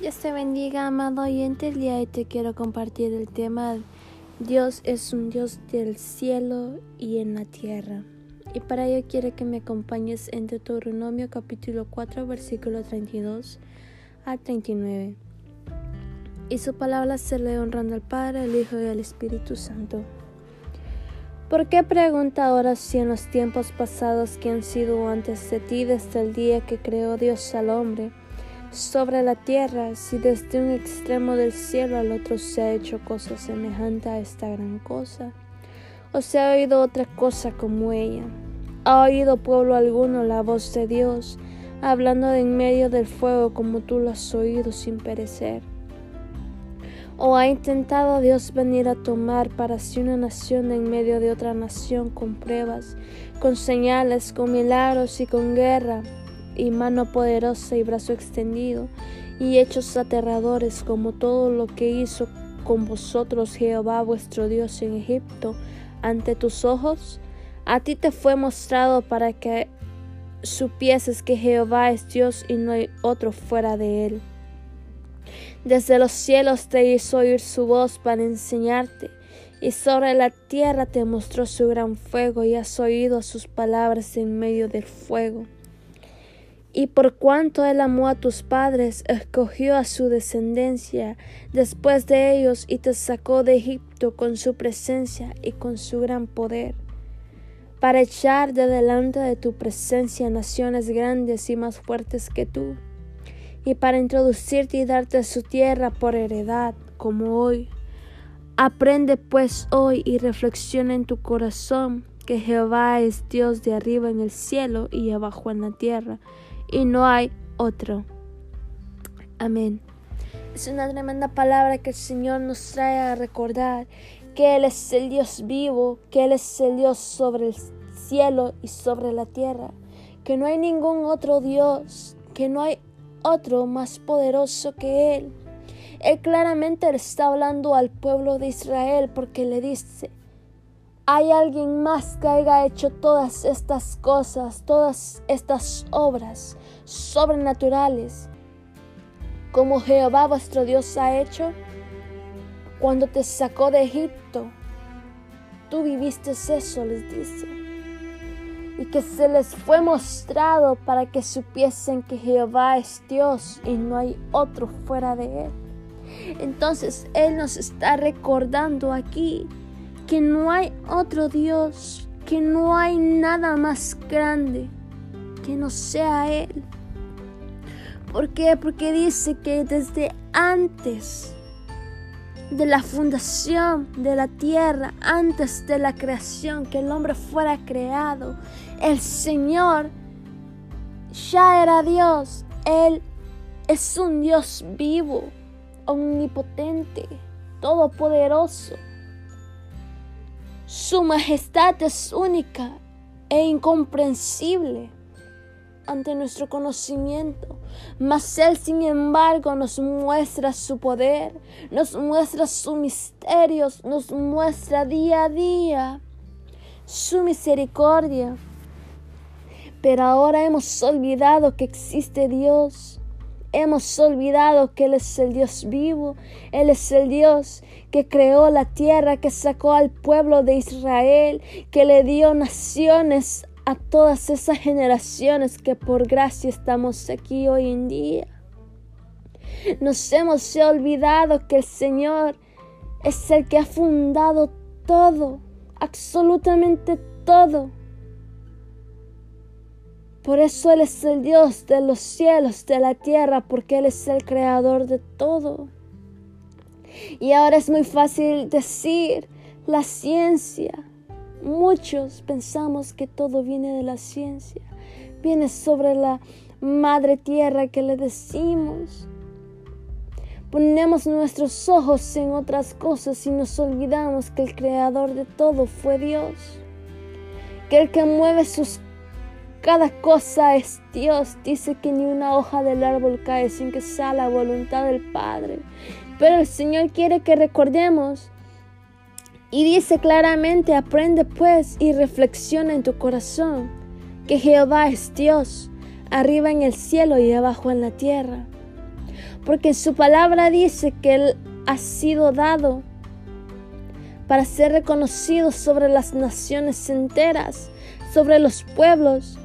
Dios te bendiga, amado oyente. El día de hoy te quiero compartir el tema Dios es un Dios del cielo y en la tierra. Y para ello quiero que me acompañes en Deuteronomio capítulo 4, versículo 32 a 39. Y su palabra se le honrando al Padre, al Hijo y al Espíritu Santo. ¿Por qué pregunta ahora si en los tiempos pasados que han sido antes de ti desde el día que creó Dios al hombre? Sobre la tierra, si desde un extremo del cielo al otro se ha hecho cosa semejante a esta gran cosa, o se ha oído otra cosa como ella. ¿Ha oído pueblo alguno la voz de Dios, hablando en medio del fuego como tú lo has oído sin perecer? ¿O ha intentado Dios venir a tomar para sí una nación en medio de otra nación con pruebas, con señales, con milagros y con guerra? Y mano poderosa y brazo extendido, y hechos aterradores como todo lo que hizo con vosotros Jehová vuestro Dios en Egipto ante tus ojos? A ti te fue mostrado para que supieses que Jehová es Dios y no hay otro fuera de él. Desde los cielos te hizo oír su voz para enseñarte, y sobre la tierra te mostró su gran fuego, y has oído sus palabras en medio del fuego. Y por cuanto él amó a tus padres, escogió a su descendencia después de ellos y te sacó de Egipto con su presencia y con su gran poder, para echar de delante de tu presencia naciones grandes y más fuertes que tú, y para introducirte y darte su tierra por heredad, como hoy. Aprende pues hoy y reflexiona en tu corazón que Jehová es Dios de arriba en el cielo y abajo en la tierra y no hay otro. Amén. Es una tremenda palabra que el Señor nos trae a recordar que Él es el Dios vivo, que Él es el Dios sobre el cielo y sobre la tierra, que no hay ningún otro Dios, que no hay otro más poderoso que Él. Él claramente le está hablando al pueblo de Israel porque le dice, hay alguien más que haya hecho todas estas cosas, todas estas obras sobrenaturales, como Jehová vuestro Dios ha hecho cuando te sacó de Egipto. Tú viviste eso, les dice. Y que se les fue mostrado para que supiesen que Jehová es Dios y no hay otro fuera de Él. Entonces Él nos está recordando aquí que no hay otro Dios, que no hay nada más grande que no sea Él. ¿Por qué? Porque dice que desde antes de la fundación de la tierra, antes de la creación, que el hombre fuera creado, el Señor ya era Dios. Él es un Dios vivo, omnipotente, todopoderoso. Su majestad es única e incomprensible ante nuestro conocimiento, mas Él sin embargo nos muestra su poder, nos muestra sus misterios, nos muestra día a día su misericordia. Pero ahora hemos olvidado que existe Dios Hemos olvidado que Él es el Dios vivo, Él es el Dios que creó la tierra, que sacó al pueblo de Israel, que le dio naciones a todas esas generaciones que por gracia estamos aquí hoy en día. Nos hemos olvidado que el Señor es el que ha fundado todo, absolutamente todo por eso Él es el Dios de los cielos, de la tierra, porque Él es el creador de todo. Y ahora es muy fácil decir la ciencia. Muchos pensamos que todo viene de la ciencia. Viene sobre la madre tierra que le decimos. Ponemos nuestros ojos en otras cosas y nos olvidamos que el creador de todo fue Dios. Que el que mueve sus cada cosa es Dios. Dice que ni una hoja del árbol cae sin que sea la voluntad del Padre. Pero el Señor quiere que recordemos. Y dice claramente, aprende pues y reflexiona en tu corazón que Jehová es Dios, arriba en el cielo y abajo en la tierra. porque su palabra dice que Él ha sido dado para ser reconocido sobre las naciones enteras, sobre los pueblos,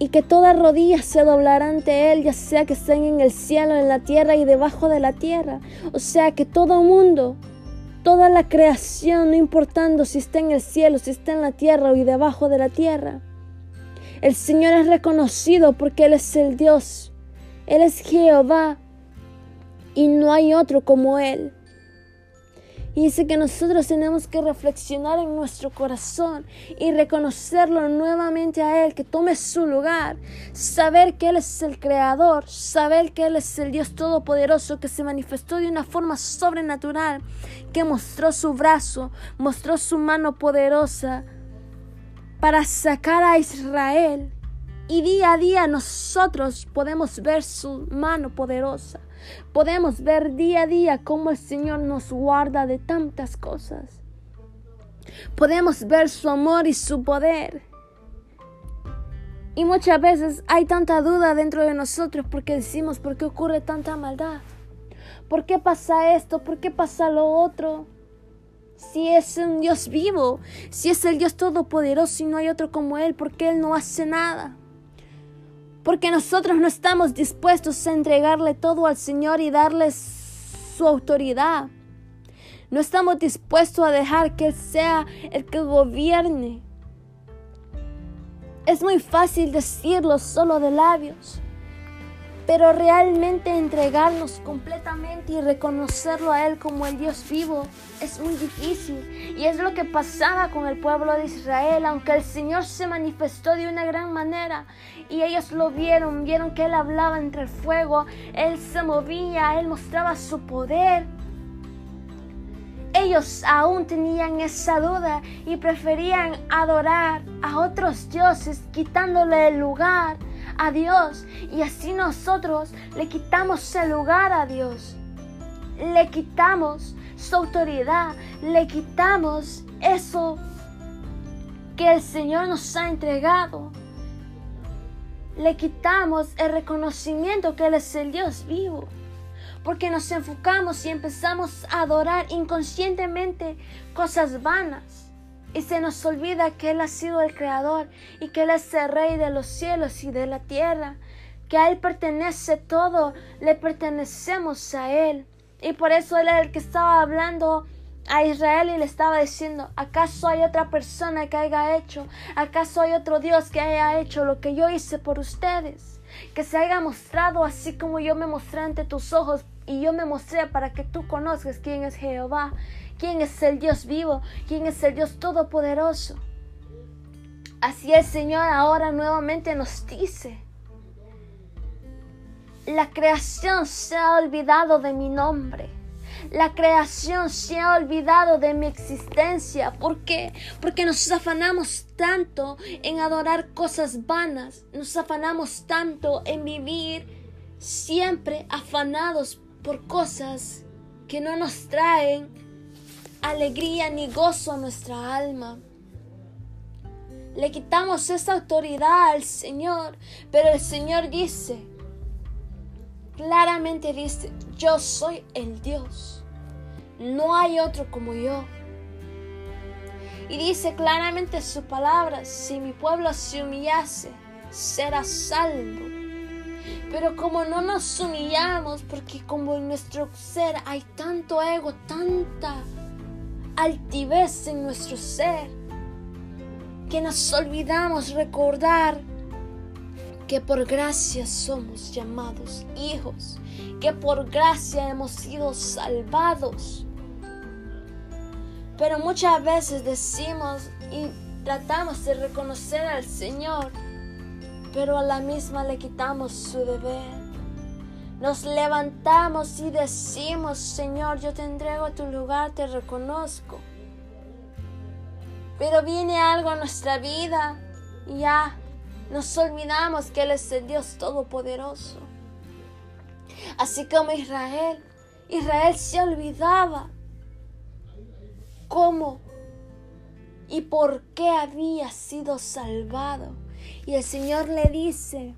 y que toda rodilla se doblará ante Él, ya sea que estén en el cielo, en la tierra y debajo de la tierra. O sea que todo mundo, toda la creación, no importando si está en el cielo, si está en la tierra o debajo de la tierra. El Señor es reconocido porque Él es el Dios. Él es Jehová y no hay otro como Él. Y dice que nosotros tenemos que reflexionar en nuestro corazón y reconocerlo nuevamente a Él, que tome su lugar, saber que Él es el Creador, saber que Él es el Dios Todopoderoso que se manifestó de una forma sobrenatural, que mostró su brazo, mostró su mano poderosa para sacar a Israel. Y día a día nosotros podemos ver su mano poderosa. Podemos ver día a día cómo el Señor nos guarda de tantas cosas. Podemos ver su amor y su poder. Y muchas veces hay tanta duda dentro de nosotros porque decimos, ¿por qué ocurre tanta maldad? ¿Por qué pasa esto? ¿Por qué pasa lo otro? Si es un Dios vivo, si es el Dios todopoderoso y no hay otro como Él, ¿por qué Él no hace nada? Porque nosotros no estamos dispuestos a entregarle todo al Señor y darle su autoridad. No estamos dispuestos a dejar que Él sea el que gobierne. Es muy fácil decirlo solo de labios, pero realmente entregarnos completamente y reconocerlo a Él como el Dios vivo es muy difícil. Y es lo que pasaba con el pueblo de Israel, aunque el Señor se manifestó de una gran manera y ellos lo vieron, vieron que Él hablaba entre el fuego, Él se movía, Él mostraba su poder. Ellos aún tenían esa duda y preferían adorar a otros dioses quitándole el lugar a Dios y así nosotros le quitamos el lugar a Dios. Le quitamos su autoridad, le quitamos eso que el Señor nos ha entregado. Le quitamos el reconocimiento que Él es el Dios vivo. Porque nos enfocamos y empezamos a adorar inconscientemente cosas vanas y se nos olvida que Él ha sido el Creador y que Él es el Rey de los cielos y de la tierra, que a Él pertenece todo, le pertenecemos a Él. Y por eso Él era el que estaba hablando a Israel y le estaba diciendo, ¿acaso hay otra persona que haya hecho? ¿Acaso hay otro Dios que haya hecho lo que yo hice por ustedes? Que se haya mostrado así como yo me mostré ante tus ojos y yo me mostré para que tú conozcas quién es Jehová quién es el Dios vivo, quién es el Dios todopoderoso. Así el Señor ahora nuevamente nos dice, la creación se ha olvidado de mi nombre. La creación se ha olvidado de mi existencia. ¿Por qué? Porque nos afanamos tanto en adorar cosas vanas. Nos afanamos tanto en vivir siempre afanados por cosas que no nos traen alegría ni gozo a nuestra alma. Le quitamos esa autoridad al Señor, pero el Señor dice, claramente dice, yo soy el Dios, no hay otro como yo. Y dice claramente su palabra, si mi pueblo se humillase, será salvo. Pero como no nos humillamos, porque como en nuestro ser hay tanto ego, tanta altivez en nuestro ser, que nos olvidamos recordar que por gracia somos llamados hijos, que por gracia hemos sido salvados. Pero muchas veces decimos y tratamos de reconocer al Señor, pero a la misma le quitamos su deber. Nos levantamos y decimos, Señor, yo te entrego a tu lugar, te reconozco. Pero viene algo a nuestra vida y ya nos olvidamos que Él es el Dios Todopoderoso. Así como Israel, Israel se olvidaba cómo y por qué había sido salvado. Y el Señor le dice,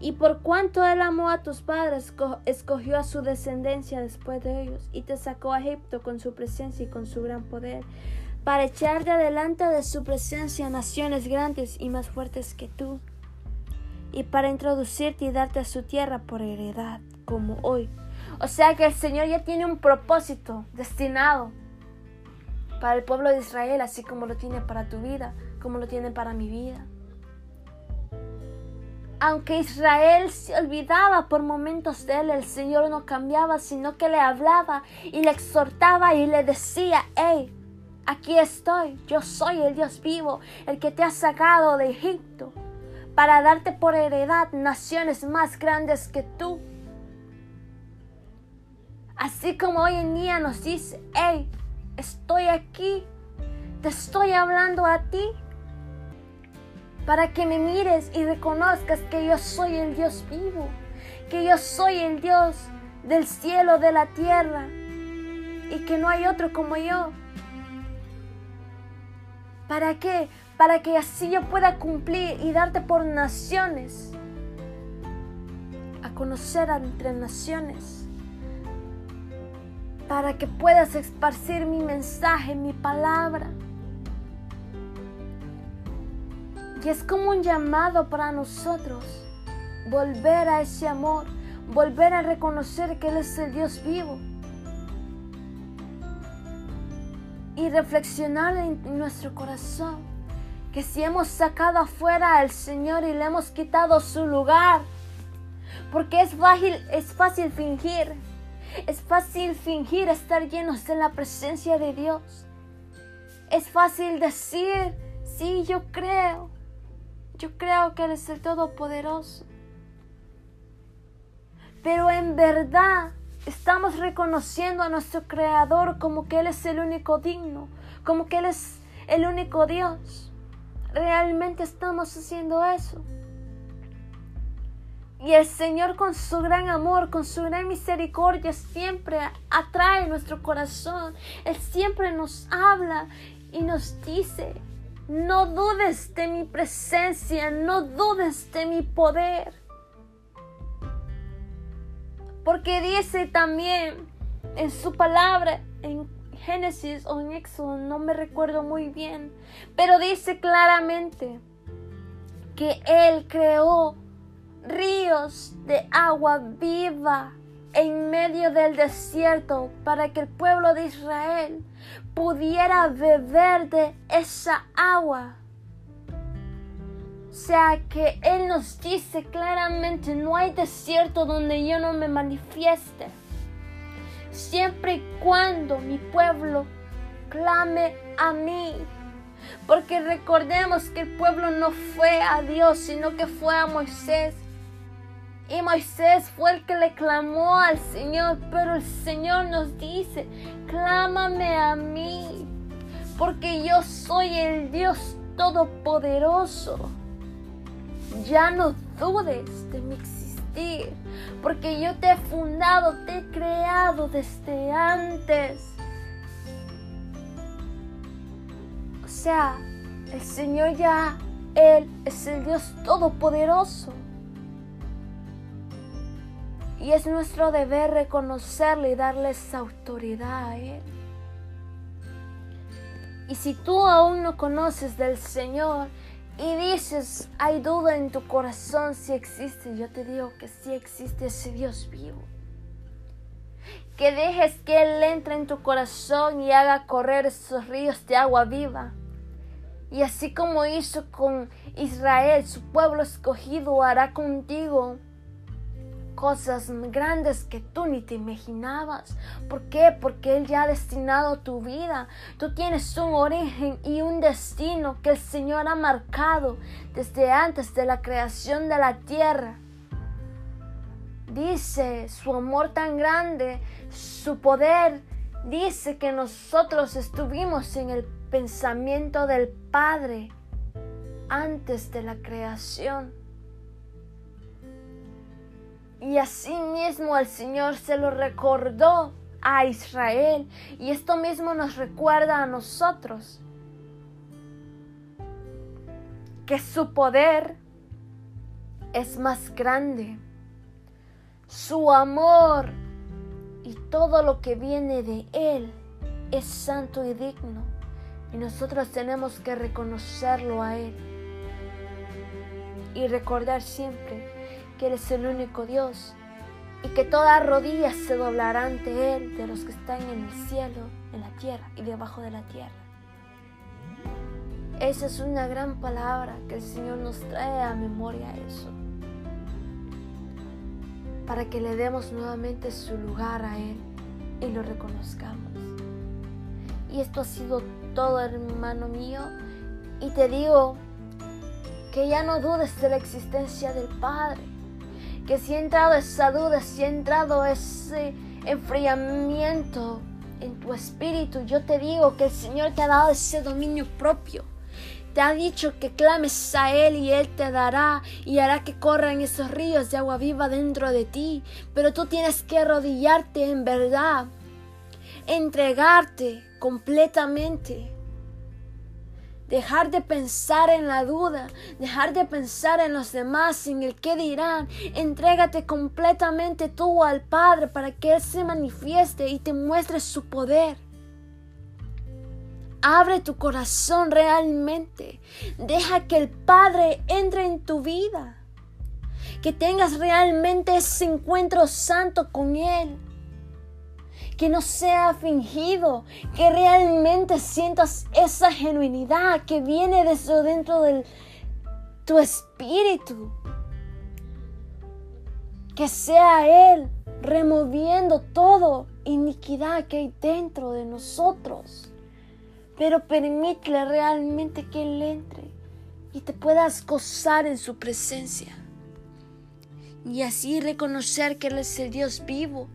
Y por cuanto él amó a tus padres, escogió a su descendencia después de ellos y te sacó a Egipto con su presencia y con su gran poder, para echar de adelante de su presencia naciones grandes y más fuertes que tú, y para introducirte y darte a su tierra por heredad, como hoy. O sea que el Señor ya tiene un propósito destinado para el pueblo de Israel, así como lo tiene para tu vida, como lo tiene para mi vida aunque Israel se olvidaba por momentos de él, el Señor no cambiaba, sino que le hablaba y le exhortaba y le decía, hey, aquí estoy, yo soy el Dios vivo, el que te ha sacado de Egipto, para darte por heredad naciones más grandes que tú. Así como hoy en día nos dice, hey, estoy aquí, te estoy hablando a ti, para que me mires y reconozcas que yo soy el Dios vivo, que yo soy el Dios del cielo, de la tierra, y que no hay otro como yo. ¿Para qué? Para que así yo pueda cumplir y darte por naciones, a conocer entre naciones, para que puedas esparcir mi mensaje, mi palabra. Y es como un llamado para nosotros volver a ese amor, volver a reconocer que Él es el Dios vivo. Y reflexionar en nuestro corazón que si hemos sacado afuera al Señor y le hemos quitado su lugar, porque es fácil, es fácil fingir, es fácil fingir estar llenos de la presencia de Dios. Es fácil decir, sí, yo creo, yo creo que Él es el Todopoderoso. Pero en verdad estamos reconociendo a nuestro Creador como que Él es el único digno, como que Él es el único Dios. Realmente estamos haciendo eso. Y el Señor con su gran amor, con su gran misericordia, siempre atrae nuestro corazón. Él siempre nos habla y nos dice, no dudes de mi presencia, no dudes de mi poder. Porque dice también en su palabra, en Génesis o en Éxodo, no me recuerdo muy bien, pero dice claramente que Él creó ríos de agua viva en medio del desierto para que el pueblo de Israel pudiera beber de esa agua. O sea que Él nos dice claramente, no hay desierto donde yo no me manifieste. Siempre y cuando mi pueblo clame a mí. Porque recordemos que el pueblo no fue a Dios, sino que fue a Moisés. Y Moisés fue el que le clamó al Señor, pero el Señor nos dice, clámame a mí, porque yo soy el Dios Todopoderoso. Ya no dudes de mi existir, porque yo te he fundado, te he creado desde antes. O sea, el Señor ya, Él es el Dios Todopoderoso. Y es nuestro deber reconocerle y darle esa autoridad a Él. Y si tú aún no conoces del Señor y dices, hay duda en tu corazón si existe, yo te digo que sí existe ese Dios vivo. Que dejes que Él entre en tu corazón y haga correr esos ríos de agua viva. Y así como hizo con Israel, su pueblo escogido, hará contigo cosas grandes que tú ni te imaginabas. ¿Por qué? Porque Él ya ha destinado tu vida. Tú tienes un origen y un destino que el Señor ha marcado desde antes de la creación de la tierra. Dice su amor tan grande, su poder. Dice que nosotros estuvimos en el pensamiento del Padre antes de la creación. Y así mismo el Señor se lo recordó a Israel. Y esto mismo nos recuerda a nosotros. Que su poder es más grande. Su amor y todo lo que viene de Él es santo y digno. Y nosotros tenemos que reconocerlo a Él. Y recordar siempre que Él es el único Dios. Y que toda rodilla se doblará ante Él de los que están en el cielo, en la tierra y debajo de la tierra. Esa es una gran palabra que el Señor nos trae a memoria eso. Para que le demos nuevamente su lugar a Él y lo reconozcamos. Y esto ha sido todo, hermano mío. Y te digo que ya no dudes de la existencia del Padre. Que si ha entrado esa duda, si ha entrado ese enfriamiento en tu espíritu, yo te digo que el Señor te ha dado ese dominio propio te ha dicho que clames a Él y Él te dará y hará que corran esos ríos de agua viva dentro de ti. Pero tú tienes que arrodillarte en verdad, entregarte completamente. Dejar de pensar en la duda, dejar de pensar en los demás, en el qué dirán. Entrégate completamente tú al Padre para que Él se manifieste y te muestre su poder. Abre tu corazón realmente. Deja que el Padre entre en tu vida. Que tengas realmente ese encuentro santo con Él. Que no sea fingido. Que realmente sientas esa genuinidad que viene desde dentro de tu espíritu. Que sea Él removiendo todo iniquidad que hay dentro de nosotros pero permítele realmente que Él entre y te puedas gozar en su presencia. Y así reconocer que Él es el Dios vivo,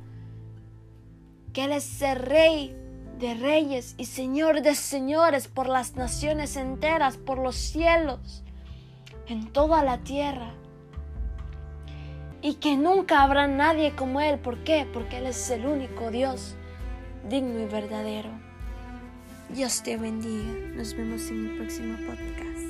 que Él es el Rey de reyes y Señor de señores por las naciones enteras, por los cielos, en toda la tierra. Y que nunca habrá nadie como Él. ¿Por qué? Porque Él es el único Dios digno y verdadero. Dios te bendiga. Nos vemos en el próximo podcast.